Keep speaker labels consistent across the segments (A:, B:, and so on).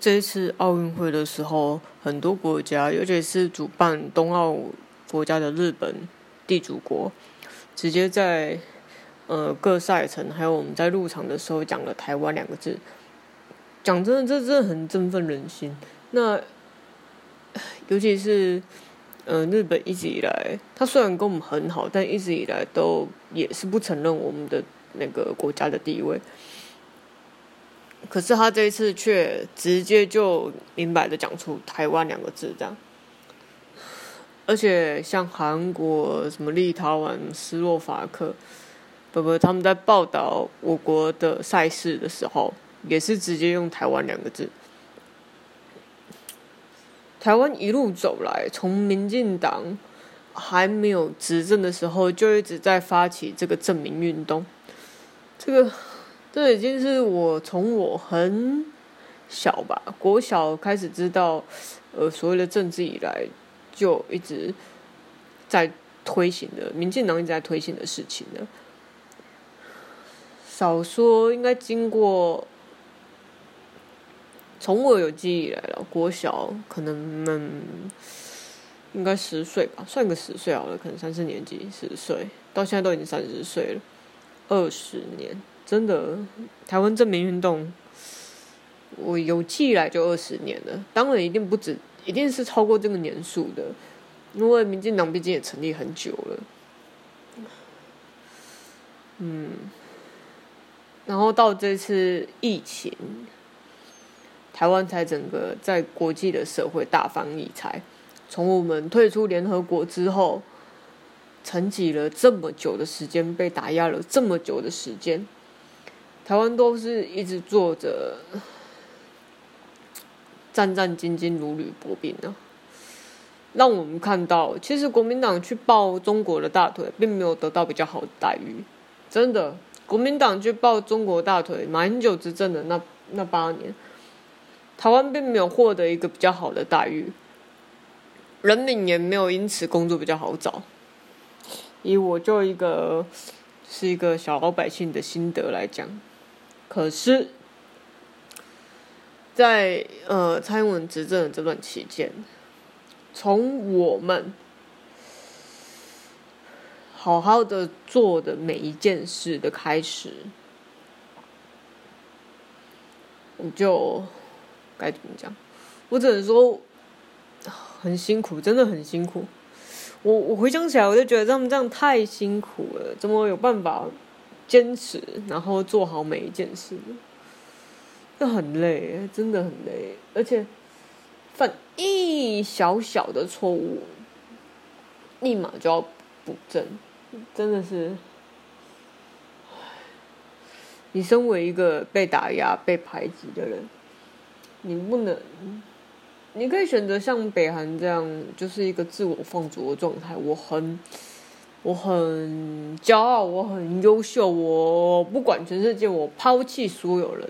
A: 这次奥运会的时候，很多国家，尤其是主办冬奥国家的日本地主国，直接在呃各赛程，还有我们在入场的时候讲了“台湾”两个字。讲真的，这真的很振奋人心。那尤其是呃日本一直以来，他虽然跟我们很好，但一直以来都也是不承认我们的那个国家的地位。可是他这一次却直接就明白的讲出“台湾”两个字，这样。而且像韩国、什么立陶宛、斯洛伐克，不不，他们在报道我国的赛事的时候，也是直接用“台湾”两个字。台湾一路走来，从民进党还没有执政的时候，就一直在发起这个证明运动，这个。这已经是我从我很小吧，国小开始知道，呃，所谓的政治以来，就一直在推行的，民进党一直在推行的事情呢。少说应该经过，从我有记忆来了，国小可能嗯，应该十岁吧，算个十岁好了，可能三四年级十岁，到现在都已经三十岁了，二十年。真的，台湾证明运动，我有记来就二十年了。当然一定不止，一定是超过这个年数的，因为民进党毕竟也成立很久了。嗯，然后到这次疫情，台湾才整个在国际的社会大放异彩。从我们退出联合国之后，沉寂了这么久的时间，被打压了这么久的时间。台湾都是一直做着战战兢兢、如履薄冰的，让我们看到，其实国民党去抱中国的大腿，并没有得到比较好的待遇。真的，国民党去抱中国大腿，马英九执政的那那八年，台湾并没有获得一个比较好的待遇，人民也没有因此工作比较好找。以我就一个是一个小老百姓的心得来讲。可是，在呃蔡英文执政的这段期间，从我们好好的做的每一件事的开始，我就该怎么讲？我只能说很辛苦，真的很辛苦。我我回想起来，我就觉得他们这样太辛苦了，怎么有办法？坚持，然后做好每一件事，那很累，真的很累，而且犯一小小的错误，立马就要补正，真的是。你身为一个被打压、被排挤的人，你不能，你可以选择像北韩这样，就是一个自我放逐的状态。我很。我很骄傲，我很优秀，我不管全世界，我抛弃所有人，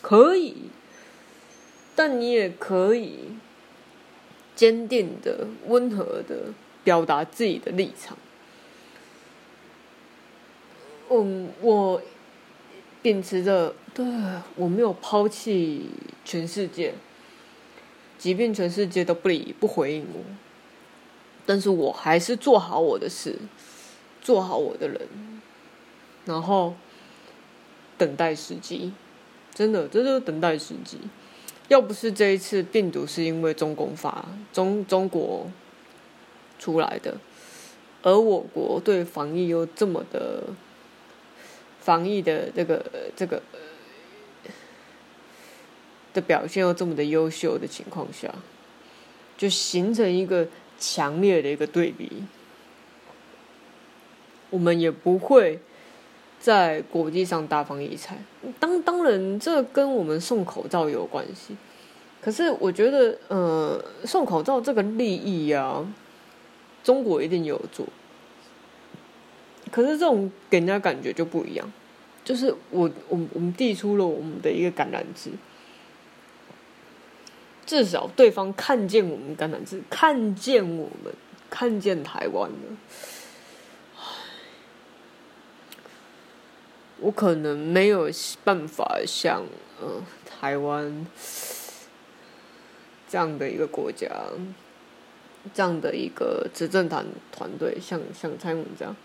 A: 可以。但你也可以坚定的、温和的表达自己的立场。嗯，我秉持着，对我没有抛弃全世界，即便全世界都不理不回应我，但是我还是做好我的事。做好我的人，然后等待时机，真的，这就是等待时机。要不是这一次病毒是因为中共发中中国出来的，而我国对防疫又这么的防疫的这个这个的表现又这么的优秀的情况下，就形成一个强烈的一个对比。我们也不会在国际上大放异彩。当当然，这跟我们送口罩有关系。可是，我觉得，呃，送口罩这个利益啊，中国一定有做。可是，这种给人家感觉就不一样。就是我，我，我们递出了我们的一个橄榄枝，至少对方看见我们橄榄枝，看见我们，看见台湾了。我可能没有办法像呃台湾这样的一个国家，这样的一个执政团团队，像像蔡英文这样，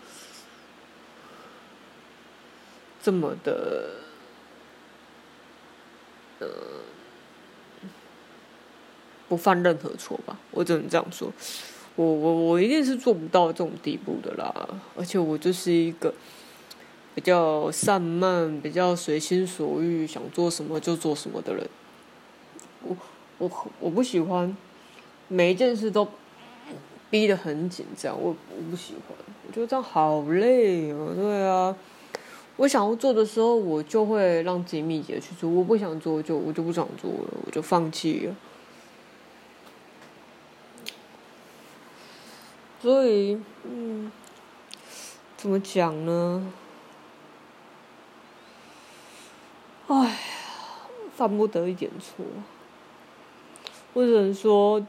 A: 这么的，呃，不犯任何错吧？我只能这样说。我我我一定是做不到这种地步的啦，而且我就是一个比较散漫、比较随心所欲、想做什么就做什么的人。我我我不喜欢每一件事都逼得很紧，这样我我不喜欢，我觉得这样好累哦。对啊，我想要做的时候，我就会让自己密集的去做；我不想做，就我就不想做了，我就放弃了。所以，嗯，怎么讲呢？哎呀，犯不得一点错。我只能说，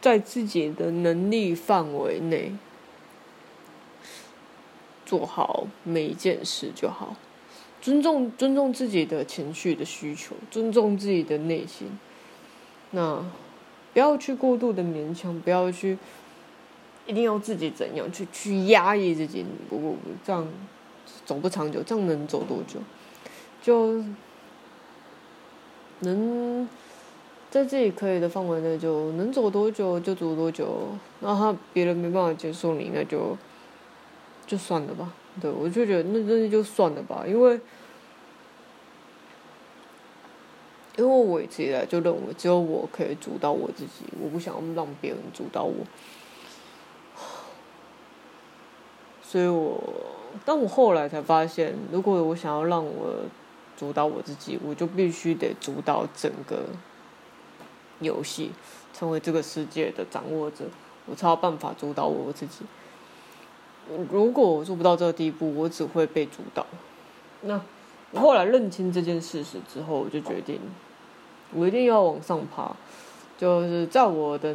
A: 在自己的能力范围内，做好每一件事就好。尊重尊重自己的情绪的需求，尊重自己的内心。那不要去过度的勉强，不要去。一定要自己怎样去去压抑自己？不不不，这样走不长久。这样能走多久？就能在自己可以的范围内，就能走多久就走多久。那他别人没办法接受你，那就就算了吧。对，我就觉得那那就算了吧，因为因为我一直以来就认为只有我可以主导我自己，我不想让别人主导我。所以我，但我后来才发现，如果我想要让我主导我自己，我就必须得主导整个游戏，成为这个世界的掌握者，我才有办法主导我自己。如果我做不到这个地步，我只会被主导。那我后来认清这件事实之后，我就决定，我一定要往上爬，就是在我的。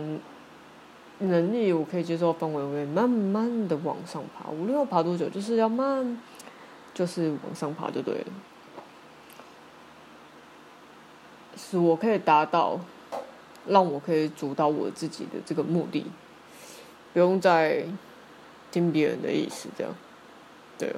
A: 能力我可以接受范围内，慢慢的往上爬。无论要爬多久，就是要慢，就是往上爬就对了。是我可以达到，让我可以主导我自己的这个目的，不用再听别人的意思，这样，对。